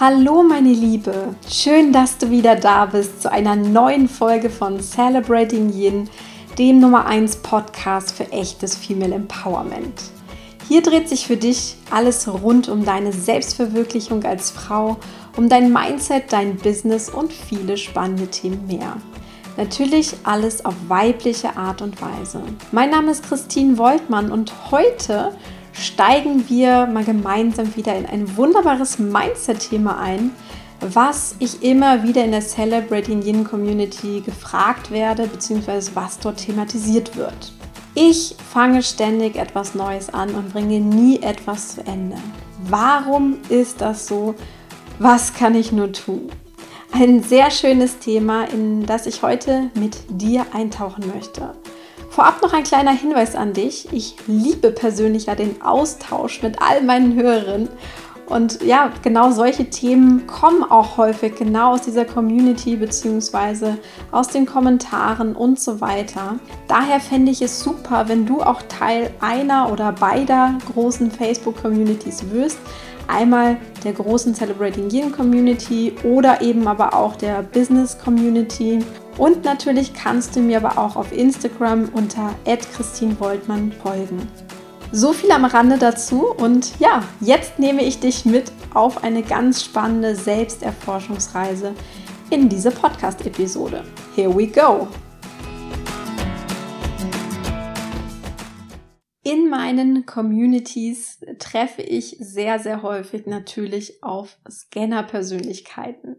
Hallo meine Liebe, schön, dass du wieder da bist zu einer neuen Folge von Celebrating Yin, dem Nummer 1 Podcast für echtes Female Empowerment. Hier dreht sich für dich alles rund um deine Selbstverwirklichung als Frau, um dein Mindset, dein Business und viele spannende Themen mehr. Natürlich alles auf weibliche Art und Weise. Mein Name ist Christine Woltmann und heute steigen wir mal gemeinsam wieder in ein wunderbares Mindset-Thema ein, was ich immer wieder in der Celebrating Yin Community gefragt werde, beziehungsweise was dort thematisiert wird. Ich fange ständig etwas Neues an und bringe nie etwas zu Ende. Warum ist das so? Was kann ich nur tun? Ein sehr schönes Thema, in das ich heute mit dir eintauchen möchte. Vorab noch ein kleiner Hinweis an dich. Ich liebe persönlich ja den Austausch mit all meinen Hörerinnen. Und ja, genau solche Themen kommen auch häufig genau aus dieser Community bzw. aus den Kommentaren und so weiter. Daher fände ich es super, wenn du auch Teil einer oder beider großen Facebook-Communities wirst einmal der großen Celebrating Yin Community oder eben aber auch der Business Community. Und natürlich kannst du mir aber auch auf Instagram unter @christinvoltmann folgen. So viel am Rande dazu und ja, jetzt nehme ich dich mit auf eine ganz spannende Selbsterforschungsreise in diese Podcast-Episode. Here we go! Meinen Communities treffe ich sehr, sehr häufig natürlich auf Scanner-Persönlichkeiten.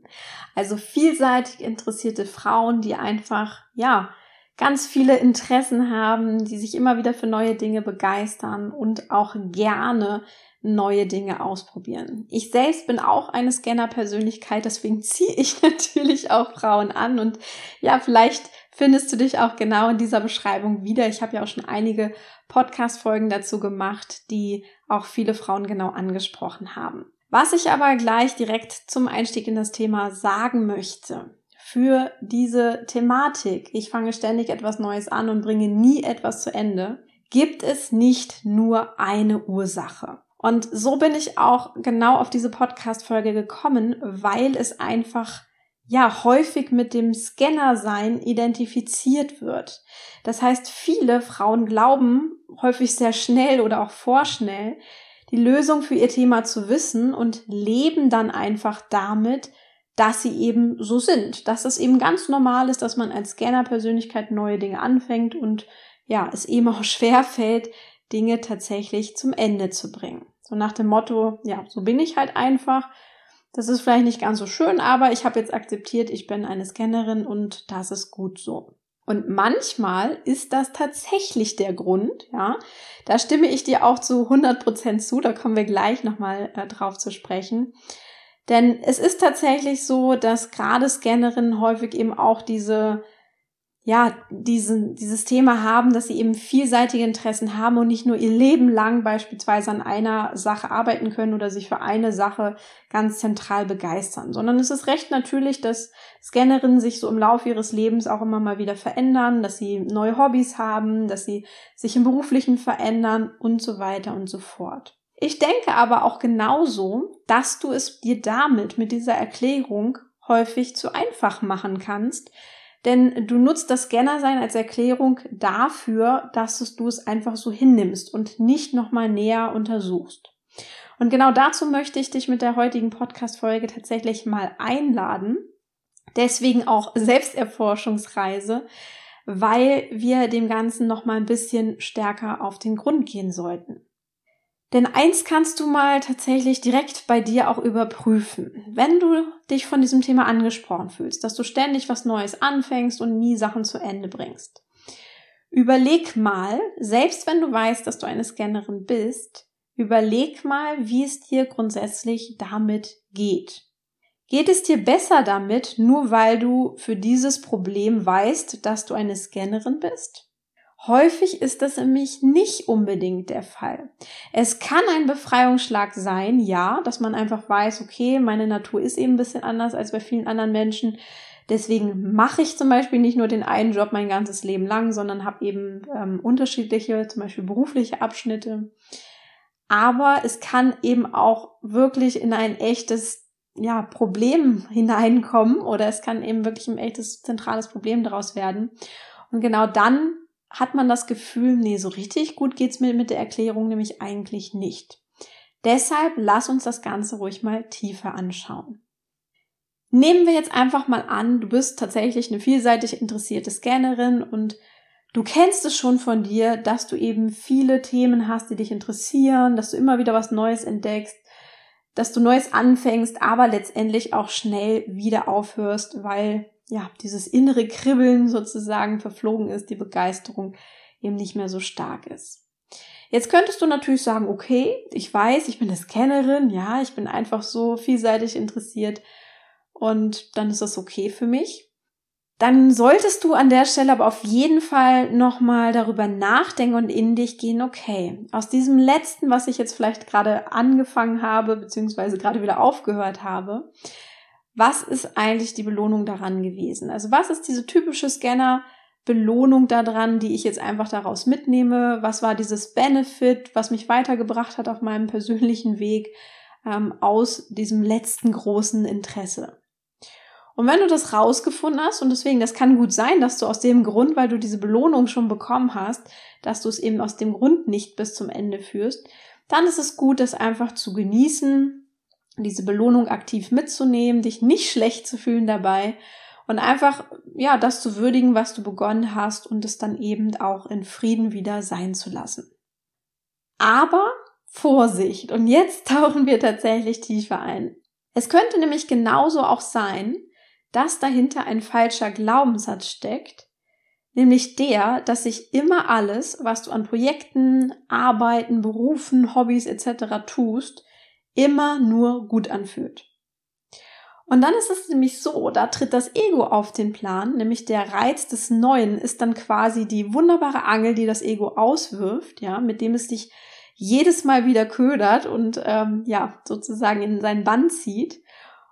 Also vielseitig interessierte Frauen, die einfach, ja, ganz viele Interessen haben, die sich immer wieder für neue Dinge begeistern und auch gerne neue Dinge ausprobieren. Ich selbst bin auch eine Scanner-Persönlichkeit, deswegen ziehe ich natürlich auch Frauen an und ja, vielleicht findest du dich auch genau in dieser Beschreibung wieder. Ich habe ja auch schon einige Podcast-Folgen dazu gemacht, die auch viele Frauen genau angesprochen haben. Was ich aber gleich direkt zum Einstieg in das Thema sagen möchte, für diese Thematik, ich fange ständig etwas Neues an und bringe nie etwas zu Ende, gibt es nicht nur eine Ursache. Und so bin ich auch genau auf diese Podcast-Folge gekommen, weil es einfach ja häufig mit dem Scanner-Sein identifiziert wird. Das heißt, viele Frauen glauben häufig sehr schnell oder auch vorschnell, die Lösung für ihr Thema zu wissen und leben dann einfach damit, dass sie eben so sind, dass es eben ganz normal ist, dass man als Scanner-Persönlichkeit neue Dinge anfängt und ja, es eben auch schwer fällt, Dinge tatsächlich zum Ende zu bringen. So nach dem Motto, ja, so bin ich halt einfach, das ist vielleicht nicht ganz so schön, aber ich habe jetzt akzeptiert, ich bin eine Scannerin und das ist gut so. Und manchmal ist das tatsächlich der Grund, ja. Da stimme ich dir auch zu 100 Prozent zu, da kommen wir gleich nochmal äh, drauf zu sprechen. Denn es ist tatsächlich so, dass gerade Scannerinnen häufig eben auch diese ja, diesen, dieses Thema haben, dass sie eben vielseitige Interessen haben und nicht nur ihr Leben lang beispielsweise an einer Sache arbeiten können oder sich für eine Sache ganz zentral begeistern, sondern es ist recht natürlich, dass Scannerinnen sich so im Laufe ihres Lebens auch immer mal wieder verändern, dass sie neue Hobbys haben, dass sie sich im beruflichen verändern und so weiter und so fort. Ich denke aber auch genauso, dass du es dir damit, mit dieser Erklärung häufig zu einfach machen kannst, denn du nutzt das Scannersein als Erklärung dafür, dass du es einfach so hinnimmst und nicht nochmal näher untersuchst. Und genau dazu möchte ich dich mit der heutigen Podcast-Folge tatsächlich mal einladen. Deswegen auch Selbsterforschungsreise, weil wir dem Ganzen nochmal ein bisschen stärker auf den Grund gehen sollten. Denn eins kannst du mal tatsächlich direkt bei dir auch überprüfen. Wenn du dich von diesem Thema angesprochen fühlst, dass du ständig was Neues anfängst und nie Sachen zu Ende bringst. Überleg mal, selbst wenn du weißt, dass du eine Scannerin bist, überleg mal, wie es dir grundsätzlich damit geht. Geht es dir besser damit, nur weil du für dieses Problem weißt, dass du eine Scannerin bist? Häufig ist das nämlich nicht unbedingt der Fall. Es kann ein Befreiungsschlag sein, ja, dass man einfach weiß, okay, meine Natur ist eben ein bisschen anders als bei vielen anderen Menschen. Deswegen mache ich zum Beispiel nicht nur den einen Job mein ganzes Leben lang, sondern habe eben ähm, unterschiedliche, zum Beispiel berufliche Abschnitte. Aber es kann eben auch wirklich in ein echtes ja, Problem hineinkommen oder es kann eben wirklich ein echtes zentrales Problem daraus werden. Und genau dann hat man das Gefühl, nee, so richtig gut geht's mir mit der Erklärung nämlich eigentlich nicht. Deshalb lass uns das Ganze ruhig mal tiefer anschauen. Nehmen wir jetzt einfach mal an, du bist tatsächlich eine vielseitig interessierte Scannerin und du kennst es schon von dir, dass du eben viele Themen hast, die dich interessieren, dass du immer wieder was Neues entdeckst, dass du Neues anfängst, aber letztendlich auch schnell wieder aufhörst, weil ja, dieses innere Kribbeln sozusagen verflogen ist, die Begeisterung eben nicht mehr so stark ist. Jetzt könntest du natürlich sagen, okay, ich weiß, ich bin eine Scannerin, ja, ich bin einfach so vielseitig interessiert und dann ist das okay für mich. Dann solltest du an der Stelle aber auf jeden Fall nochmal darüber nachdenken und in dich gehen, okay, aus diesem letzten, was ich jetzt vielleicht gerade angefangen habe, beziehungsweise gerade wieder aufgehört habe, was ist eigentlich die Belohnung daran gewesen? Also was ist diese typische Scanner Belohnung daran, die ich jetzt einfach daraus mitnehme? Was war dieses Benefit, was mich weitergebracht hat auf meinem persönlichen Weg ähm, aus diesem letzten großen Interesse? Und wenn du das rausgefunden hast, und deswegen, das kann gut sein, dass du aus dem Grund, weil du diese Belohnung schon bekommen hast, dass du es eben aus dem Grund nicht bis zum Ende führst, dann ist es gut, das einfach zu genießen, diese Belohnung aktiv mitzunehmen, dich nicht schlecht zu fühlen dabei und einfach, ja, das zu würdigen, was du begonnen hast und es dann eben auch in Frieden wieder sein zu lassen. Aber Vorsicht! Und jetzt tauchen wir tatsächlich tiefer ein. Es könnte nämlich genauso auch sein, dass dahinter ein falscher Glaubenssatz steckt, nämlich der, dass sich immer alles, was du an Projekten, Arbeiten, Berufen, Hobbys etc. tust, immer nur gut anfühlt. Und dann ist es nämlich so, da tritt das Ego auf den Plan, nämlich der Reiz des Neuen ist dann quasi die wunderbare Angel, die das Ego auswirft, ja, mit dem es dich jedes Mal wieder ködert und ähm, ja, sozusagen in sein Bann zieht.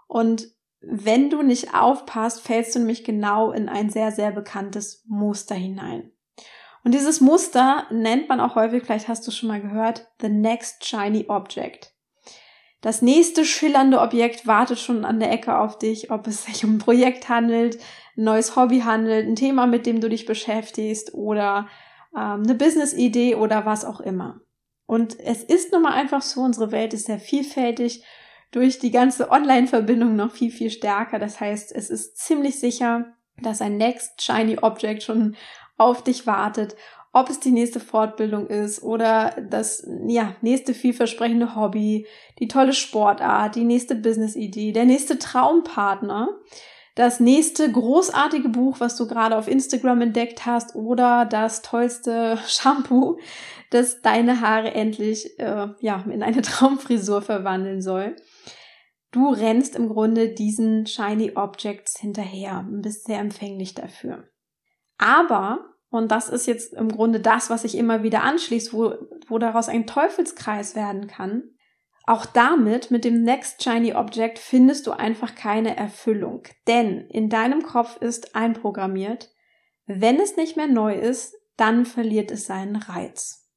Und wenn du nicht aufpasst, fällst du nämlich genau in ein sehr, sehr bekanntes Muster hinein. Und dieses Muster nennt man auch häufig, vielleicht hast du schon mal gehört, the next shiny object. Das nächste schillernde Objekt wartet schon an der Ecke auf dich, ob es sich um ein Projekt handelt, ein neues Hobby handelt, ein Thema, mit dem du dich beschäftigst oder ähm, eine Business-Idee oder was auch immer. Und es ist nun mal einfach so, unsere Welt ist sehr vielfältig, durch die ganze Online-Verbindung noch viel, viel stärker. Das heißt, es ist ziemlich sicher, dass ein Next Shiny Object schon auf dich wartet ob es die nächste Fortbildung ist oder das ja, nächste vielversprechende Hobby, die tolle Sportart, die nächste Business-Idee, der nächste Traumpartner, das nächste großartige Buch, was du gerade auf Instagram entdeckt hast oder das tollste Shampoo, das deine Haare endlich äh, ja, in eine Traumfrisur verwandeln soll. Du rennst im Grunde diesen Shiny Objects hinterher und bist sehr empfänglich dafür. Aber und das ist jetzt im Grunde das, was sich immer wieder anschließt, wo, wo daraus ein Teufelskreis werden kann. Auch damit, mit dem Next Shiny Object, findest du einfach keine Erfüllung. Denn in deinem Kopf ist einprogrammiert, wenn es nicht mehr neu ist, dann verliert es seinen Reiz.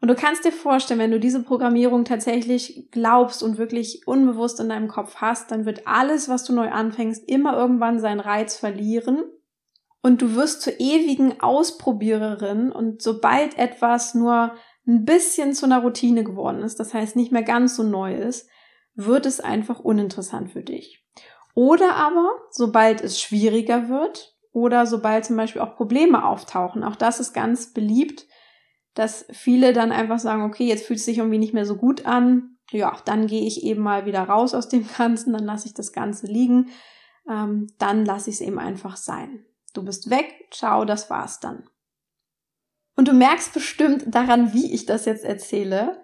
Und du kannst dir vorstellen, wenn du diese Programmierung tatsächlich glaubst und wirklich unbewusst in deinem Kopf hast, dann wird alles, was du neu anfängst, immer irgendwann seinen Reiz verlieren und du wirst zur ewigen Ausprobiererin und sobald etwas nur ein bisschen zu einer Routine geworden ist, das heißt nicht mehr ganz so neu ist, wird es einfach uninteressant für dich. Oder aber, sobald es schwieriger wird oder sobald zum Beispiel auch Probleme auftauchen, auch das ist ganz beliebt, dass viele dann einfach sagen, okay, jetzt fühlt es sich irgendwie nicht mehr so gut an, ja, dann gehe ich eben mal wieder raus aus dem Ganzen, dann lasse ich das Ganze liegen, ähm, dann lasse ich es eben einfach sein. Du bist weg, ciao, das war's dann. Und du merkst bestimmt daran, wie ich das jetzt erzähle,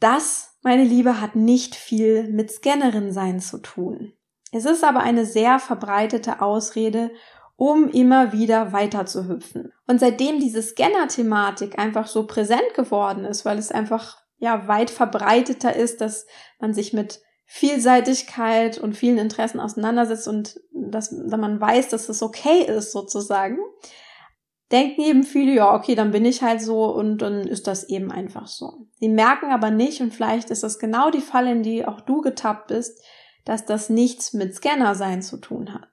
das, meine Liebe, hat nicht viel mit Scannerin sein zu tun. Es ist aber eine sehr verbreitete Ausrede, um immer wieder weiter zu hüpfen. Und seitdem diese Scanner-Thematik einfach so präsent geworden ist, weil es einfach ja weit verbreiteter ist, dass man sich mit Vielseitigkeit und vielen Interessen auseinandersetzt und dass, dass man weiß, dass es okay ist, sozusagen, denken eben viele, ja, okay, dann bin ich halt so und dann ist das eben einfach so. Sie merken aber nicht, und vielleicht ist das genau die Falle, in die auch du getappt bist, dass das nichts mit Scanner sein zu tun hat.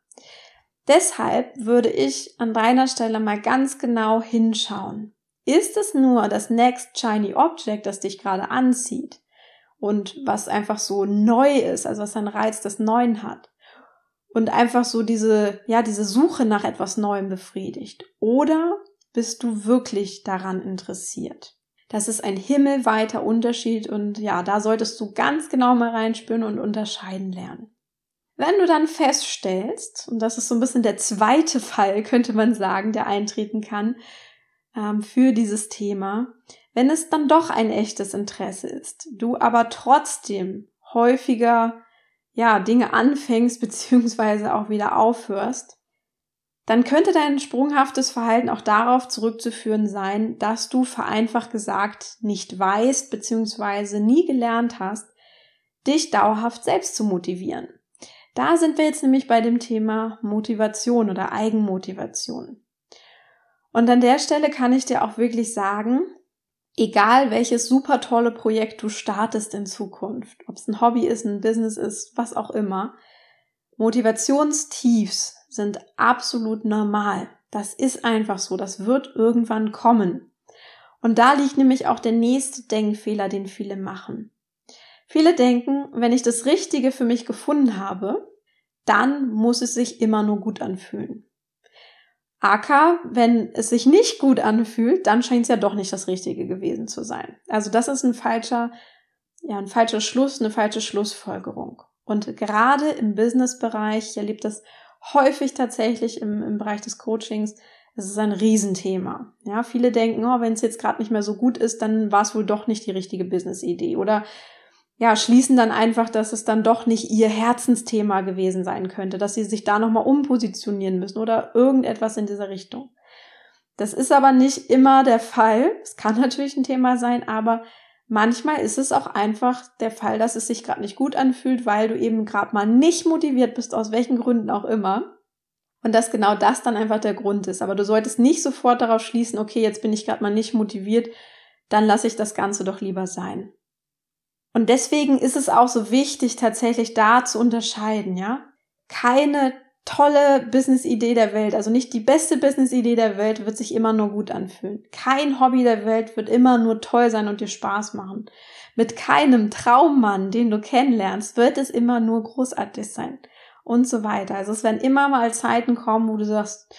Deshalb würde ich an deiner Stelle mal ganz genau hinschauen. Ist es nur das Next Shiny Object, das dich gerade anzieht und was einfach so neu ist, also was einen Reiz des Neuen hat und einfach so diese, ja, diese Suche nach etwas Neuem befriedigt? Oder bist du wirklich daran interessiert? Das ist ein himmelweiter Unterschied und ja, da solltest du ganz genau mal reinspüren und unterscheiden lernen. Wenn du dann feststellst, und das ist so ein bisschen der zweite Fall, könnte man sagen, der eintreten kann ähm, für dieses Thema, wenn es dann doch ein echtes Interesse ist, du aber trotzdem häufiger ja Dinge anfängst beziehungsweise auch wieder aufhörst, dann könnte dein sprunghaftes Verhalten auch darauf zurückzuführen sein, dass du vereinfacht gesagt nicht weißt beziehungsweise nie gelernt hast, dich dauerhaft selbst zu motivieren. Da sind wir jetzt nämlich bei dem Thema Motivation oder Eigenmotivation. Und an der Stelle kann ich dir auch wirklich sagen, egal welches super tolle Projekt du startest in Zukunft, ob es ein Hobby ist, ein Business ist, was auch immer, Motivationstiefs sind absolut normal. Das ist einfach so. Das wird irgendwann kommen. Und da liegt nämlich auch der nächste Denkfehler, den viele machen. Viele denken, wenn ich das Richtige für mich gefunden habe, dann muss es sich immer nur gut anfühlen. Aka, wenn es sich nicht gut anfühlt, dann scheint es ja doch nicht das Richtige gewesen zu sein. Also das ist ein falscher, ja, ein falscher Schluss, eine falsche Schlussfolgerung. Und gerade im Business-Bereich, ich erlebe das häufig tatsächlich im, im Bereich des Coachings, es ist ein Riesenthema. Ja, viele denken, oh, wenn es jetzt gerade nicht mehr so gut ist, dann war es wohl doch nicht die richtige Business-Idee. Oder ja, schließen dann einfach, dass es dann doch nicht ihr Herzensthema gewesen sein könnte, dass sie sich da nochmal umpositionieren müssen oder irgendetwas in dieser Richtung. Das ist aber nicht immer der Fall. Es kann natürlich ein Thema sein, aber Manchmal ist es auch einfach der Fall, dass es sich gerade nicht gut anfühlt, weil du eben gerade mal nicht motiviert bist, aus welchen Gründen auch immer. Und dass genau das dann einfach der Grund ist. Aber du solltest nicht sofort darauf schließen, okay, jetzt bin ich gerade mal nicht motiviert, dann lasse ich das Ganze doch lieber sein. Und deswegen ist es auch so wichtig, tatsächlich da zu unterscheiden, ja. Keine tolle Business-Idee der Welt, also nicht die beste Business-Idee der Welt, wird sich immer nur gut anfühlen. Kein Hobby der Welt wird immer nur toll sein und dir Spaß machen. Mit keinem Traummann, den du kennenlernst, wird es immer nur großartig sein. Und so weiter. Also es werden immer mal Zeiten kommen, wo du sagst,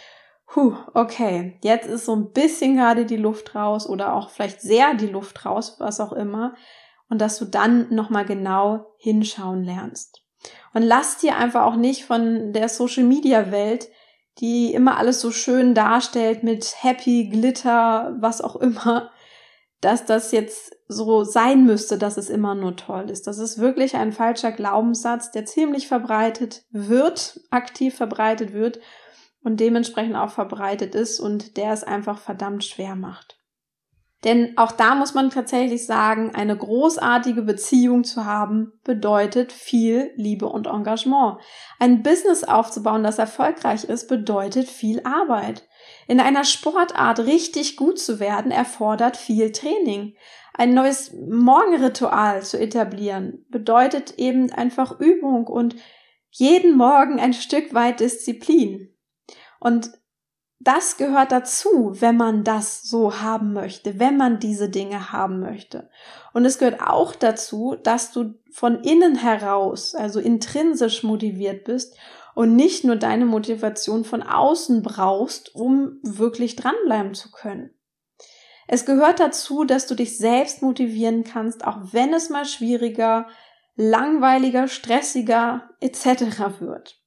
Puh, okay, jetzt ist so ein bisschen gerade die Luft raus oder auch vielleicht sehr die Luft raus, was auch immer. Und dass du dann nochmal genau hinschauen lernst. Und lass dir einfach auch nicht von der Social Media Welt, die immer alles so schön darstellt mit Happy, Glitter, was auch immer, dass das jetzt so sein müsste, dass es immer nur toll ist. Das ist wirklich ein falscher Glaubenssatz, der ziemlich verbreitet wird, aktiv verbreitet wird und dementsprechend auch verbreitet ist und der es einfach verdammt schwer macht. Denn auch da muss man tatsächlich sagen, eine großartige Beziehung zu haben bedeutet viel Liebe und Engagement. Ein Business aufzubauen, das erfolgreich ist, bedeutet viel Arbeit. In einer Sportart richtig gut zu werden, erfordert viel Training. Ein neues Morgenritual zu etablieren, bedeutet eben einfach Übung und jeden Morgen ein Stück weit Disziplin. Und das gehört dazu, wenn man das so haben möchte, wenn man diese Dinge haben möchte. Und es gehört auch dazu, dass du von innen heraus, also intrinsisch motiviert bist und nicht nur deine Motivation von außen brauchst, um wirklich dranbleiben zu können. Es gehört dazu, dass du dich selbst motivieren kannst, auch wenn es mal schwieriger, langweiliger, stressiger etc. wird.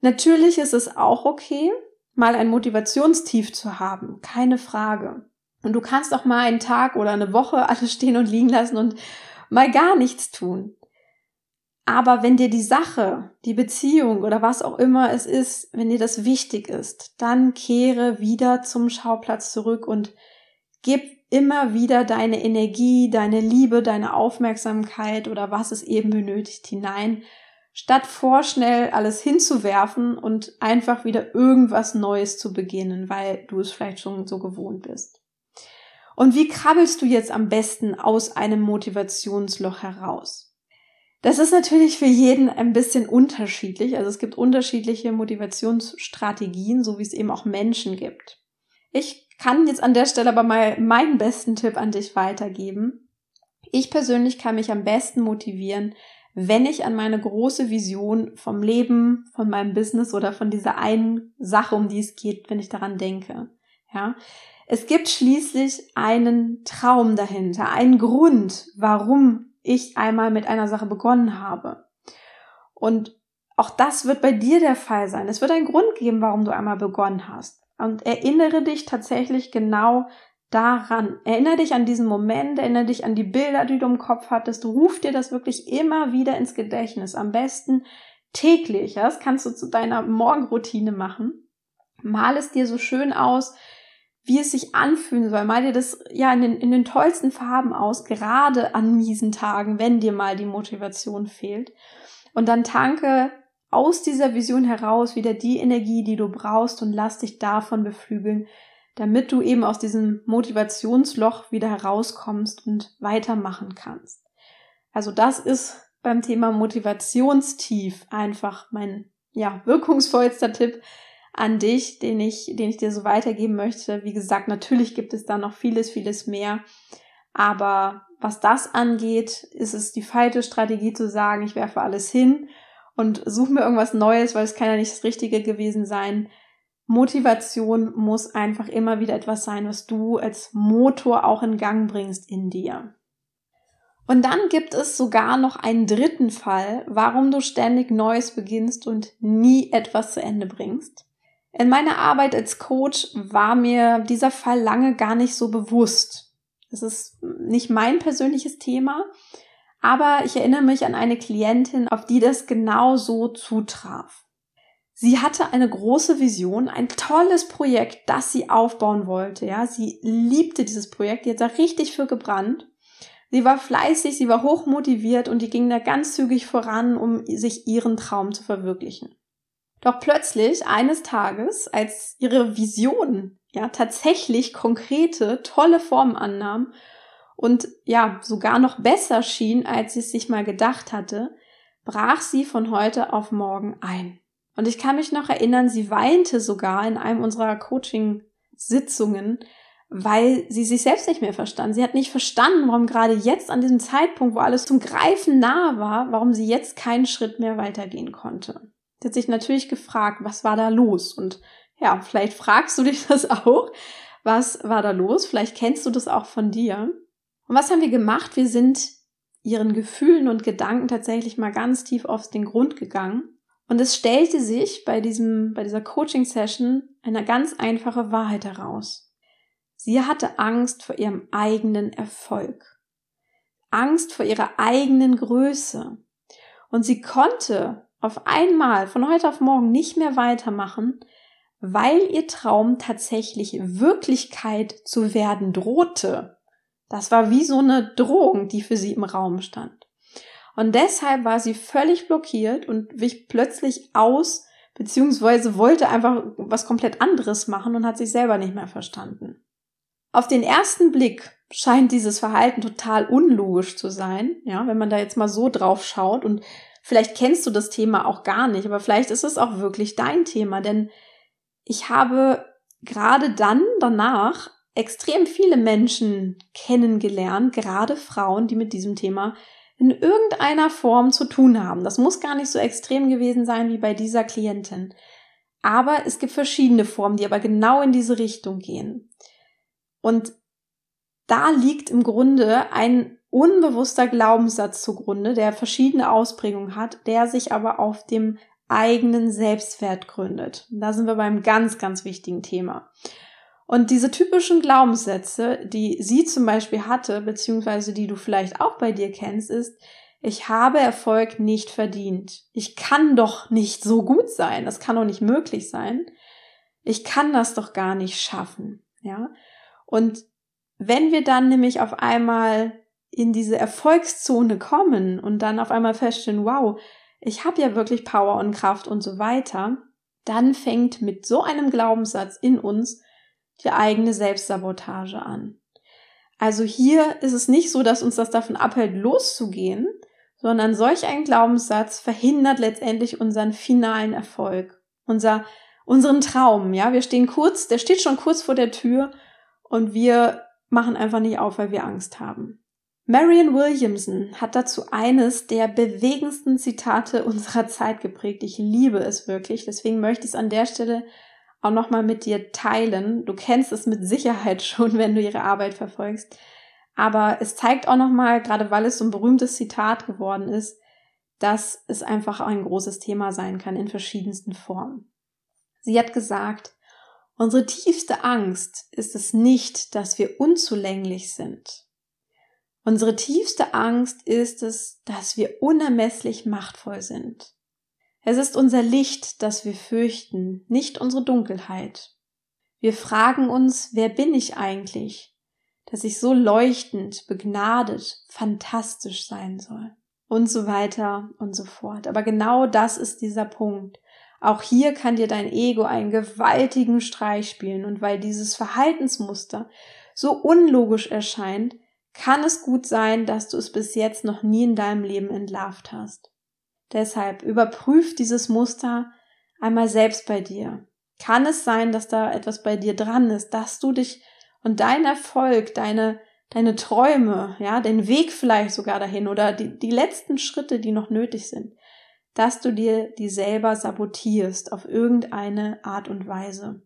Natürlich ist es auch okay, mal ein Motivationstief zu haben, keine Frage. Und du kannst auch mal einen Tag oder eine Woche alles stehen und liegen lassen und mal gar nichts tun. Aber wenn dir die Sache, die Beziehung oder was auch immer es ist, wenn dir das wichtig ist, dann kehre wieder zum Schauplatz zurück und gib immer wieder deine Energie, deine Liebe, deine Aufmerksamkeit oder was es eben benötigt hinein statt vorschnell alles hinzuwerfen und einfach wieder irgendwas Neues zu beginnen, weil du es vielleicht schon so gewohnt bist. Und wie krabbelst du jetzt am besten aus einem Motivationsloch heraus? Das ist natürlich für jeden ein bisschen unterschiedlich. Also es gibt unterschiedliche Motivationsstrategien, so wie es eben auch Menschen gibt. Ich kann jetzt an der Stelle aber mal meinen besten Tipp an dich weitergeben. Ich persönlich kann mich am besten motivieren, wenn ich an meine große Vision vom Leben, von meinem Business oder von dieser einen Sache, um die es geht, wenn ich daran denke. Ja. Es gibt schließlich einen Traum dahinter, einen Grund, warum ich einmal mit einer Sache begonnen habe. Und auch das wird bei dir der Fall sein. Es wird einen Grund geben, warum du einmal begonnen hast. Und erinnere dich tatsächlich genau daran. Erinnere dich an diesen Moment, erinnere dich an die Bilder, die du im Kopf hattest. Ruf dir das wirklich immer wieder ins Gedächtnis. Am besten täglich. Das kannst du zu deiner Morgenroutine machen. Mal es dir so schön aus, wie es sich anfühlen soll. Mal dir das ja in den, in den tollsten Farben aus, gerade an miesen Tagen, wenn dir mal die Motivation fehlt. Und dann tanke aus dieser Vision heraus wieder die Energie, die du brauchst und lass dich davon beflügeln, damit du eben aus diesem Motivationsloch wieder herauskommst und weitermachen kannst. Also das ist beim Thema Motivationstief einfach mein ja, wirkungsvollster Tipp, an dich, den ich, den ich dir so weitergeben möchte. Wie gesagt, natürlich gibt es da noch vieles, vieles mehr. Aber was das angeht, ist es die falsche Strategie zu sagen, ich werfe alles hin und suche mir irgendwas Neues, weil es kann ja nicht das Richtige gewesen sein. Motivation muss einfach immer wieder etwas sein, was du als Motor auch in Gang bringst in dir. Und dann gibt es sogar noch einen dritten Fall, warum du ständig Neues beginnst und nie etwas zu Ende bringst. In meiner Arbeit als Coach war mir dieser Fall lange gar nicht so bewusst. Das ist nicht mein persönliches Thema, aber ich erinnere mich an eine Klientin, auf die das genau so zutraf. Sie hatte eine große Vision, ein tolles Projekt, das sie aufbauen wollte. Ja, sie liebte dieses Projekt, die hat da richtig für gebrannt. Sie war fleißig, sie war hochmotiviert und die ging da ganz zügig voran, um sich ihren Traum zu verwirklichen. Doch plötzlich eines Tages, als ihre Vision ja tatsächlich konkrete, tolle Formen annahm und ja sogar noch besser schien, als sie es sich mal gedacht hatte, brach sie von heute auf morgen ein. Und ich kann mich noch erinnern, sie weinte sogar in einem unserer Coaching-Sitzungen, weil sie sich selbst nicht mehr verstand. Sie hat nicht verstanden, warum gerade jetzt an diesem Zeitpunkt, wo alles zum Greifen nah war, warum sie jetzt keinen Schritt mehr weitergehen konnte. Sie hat sich natürlich gefragt, was war da los? Und ja, vielleicht fragst du dich das auch. Was war da los? Vielleicht kennst du das auch von dir. Und was haben wir gemacht? Wir sind ihren Gefühlen und Gedanken tatsächlich mal ganz tief auf den Grund gegangen. Und es stellte sich bei diesem, bei dieser Coaching-Session eine ganz einfache Wahrheit heraus. Sie hatte Angst vor ihrem eigenen Erfolg. Angst vor ihrer eigenen Größe. Und sie konnte auf einmal von heute auf morgen nicht mehr weitermachen, weil ihr Traum tatsächlich Wirklichkeit zu werden drohte. Das war wie so eine Drohung, die für sie im Raum stand. Und deshalb war sie völlig blockiert und wich plötzlich aus, beziehungsweise wollte einfach was komplett anderes machen und hat sich selber nicht mehr verstanden. Auf den ersten Blick scheint dieses Verhalten total unlogisch zu sein, ja, wenn man da jetzt mal so drauf schaut und Vielleicht kennst du das Thema auch gar nicht, aber vielleicht ist es auch wirklich dein Thema, denn ich habe gerade dann danach extrem viele Menschen kennengelernt, gerade Frauen, die mit diesem Thema in irgendeiner Form zu tun haben. Das muss gar nicht so extrem gewesen sein wie bei dieser Klientin. Aber es gibt verschiedene Formen, die aber genau in diese Richtung gehen. Und da liegt im Grunde ein unbewusster Glaubenssatz zugrunde, der verschiedene Ausprägungen hat, der sich aber auf dem eigenen Selbstwert gründet. Da sind wir beim ganz, ganz wichtigen Thema. Und diese typischen Glaubenssätze, die sie zum Beispiel hatte, beziehungsweise die du vielleicht auch bei dir kennst, ist, ich habe Erfolg nicht verdient. Ich kann doch nicht so gut sein. Das kann doch nicht möglich sein. Ich kann das doch gar nicht schaffen. Ja. Und wenn wir dann nämlich auf einmal in diese Erfolgszone kommen und dann auf einmal feststellen, wow, ich habe ja wirklich Power und Kraft und so weiter, dann fängt mit so einem Glaubenssatz in uns die eigene Selbstsabotage an. Also hier ist es nicht so, dass uns das davon abhält, loszugehen, sondern solch ein Glaubenssatz verhindert letztendlich unseren finalen Erfolg, unser, unseren Traum. Ja, wir stehen kurz, der steht schon kurz vor der Tür und wir machen einfach nicht auf, weil wir Angst haben. Marion Williamson hat dazu eines der bewegendsten Zitate unserer Zeit geprägt. Ich liebe es wirklich. Deswegen möchte ich es an der Stelle auch nochmal mit dir teilen. Du kennst es mit Sicherheit schon, wenn du ihre Arbeit verfolgst. Aber es zeigt auch nochmal, gerade weil es so ein berühmtes Zitat geworden ist, dass es einfach ein großes Thema sein kann in verschiedensten Formen. Sie hat gesagt, unsere tiefste Angst ist es nicht, dass wir unzulänglich sind. Unsere tiefste Angst ist es, dass wir unermesslich machtvoll sind. Es ist unser Licht, das wir fürchten, nicht unsere Dunkelheit. Wir fragen uns, wer bin ich eigentlich, dass ich so leuchtend, begnadet, fantastisch sein soll. Und so weiter und so fort. Aber genau das ist dieser Punkt. Auch hier kann dir dein Ego einen gewaltigen Streich spielen und weil dieses Verhaltensmuster so unlogisch erscheint, kann es gut sein, dass du es bis jetzt noch nie in deinem Leben entlarvt hast. Deshalb überprüf dieses Muster einmal selbst bei dir. Kann es sein, dass da etwas bei dir dran ist, dass du dich und dein Erfolg, deine, deine Träume, ja, den Weg vielleicht sogar dahin oder die, die letzten Schritte, die noch nötig sind, dass du dir die selber sabotierst auf irgendeine Art und Weise.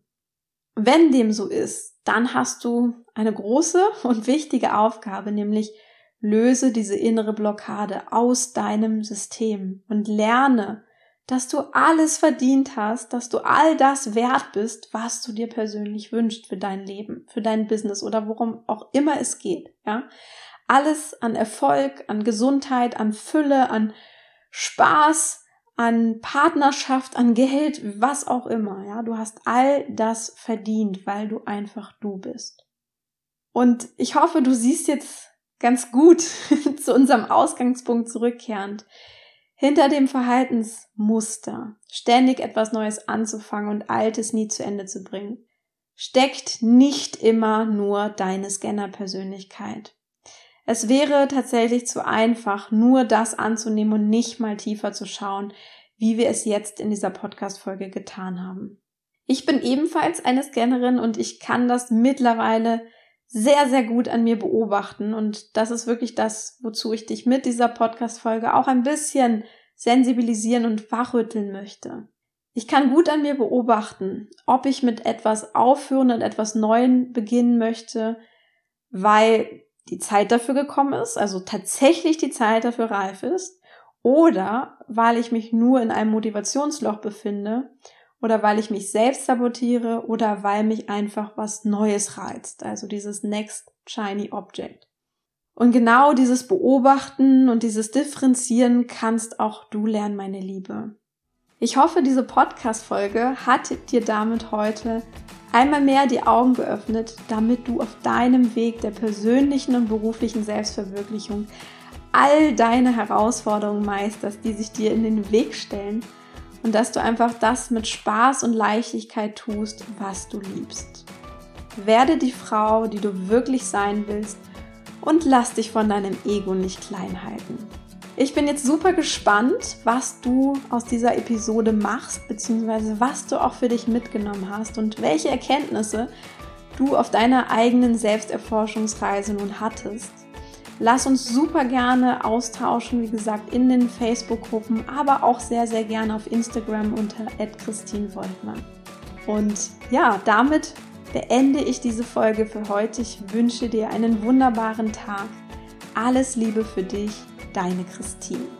Wenn dem so ist, dann hast du eine große und wichtige Aufgabe, nämlich löse diese innere Blockade aus deinem System und lerne, dass du alles verdient hast, dass du all das wert bist, was du dir persönlich wünschst für dein Leben, für dein Business oder worum auch immer es geht, ja. Alles an Erfolg, an Gesundheit, an Fülle, an Spaß, an Partnerschaft, an Geld, was auch immer, ja. Du hast all das verdient, weil du einfach du bist. Und ich hoffe, du siehst jetzt ganz gut zu unserem Ausgangspunkt zurückkehrend. Hinter dem Verhaltensmuster, ständig etwas Neues anzufangen und Altes nie zu Ende zu bringen, steckt nicht immer nur deine Scanner-Persönlichkeit. Es wäre tatsächlich zu einfach, nur das anzunehmen und nicht mal tiefer zu schauen, wie wir es jetzt in dieser Podcast-Folge getan haben. Ich bin ebenfalls eine Scannerin und ich kann das mittlerweile sehr, sehr gut an mir beobachten. Und das ist wirklich das, wozu ich dich mit dieser Podcast-Folge auch ein bisschen sensibilisieren und wachrütteln möchte. Ich kann gut an mir beobachten, ob ich mit etwas aufhören und etwas Neuem beginnen möchte, weil die Zeit dafür gekommen ist, also tatsächlich die Zeit dafür reif ist, oder weil ich mich nur in einem Motivationsloch befinde oder weil ich mich selbst sabotiere oder weil mich einfach was Neues reizt, also dieses Next Shiny Object. Und genau dieses Beobachten und dieses Differenzieren kannst auch du lernen, meine Liebe. Ich hoffe, diese Podcast-Folge hat dir damit heute einmal mehr die Augen geöffnet, damit du auf deinem Weg der persönlichen und beruflichen Selbstverwirklichung all deine Herausforderungen meisterst, die sich dir in den Weg stellen und dass du einfach das mit Spaß und Leichtigkeit tust, was du liebst. Werde die Frau, die du wirklich sein willst und lass dich von deinem Ego nicht klein halten. Ich bin jetzt super gespannt, was du aus dieser Episode machst, beziehungsweise was du auch für dich mitgenommen hast und welche Erkenntnisse du auf deiner eigenen Selbsterforschungsreise nun hattest. Lass uns super gerne austauschen, wie gesagt, in den Facebook-Gruppen, aber auch sehr, sehr gerne auf Instagram unter Christine Woltmann. Und ja, damit beende ich diese Folge für heute. Ich wünsche dir einen wunderbaren Tag. Alles Liebe für dich, deine Christine.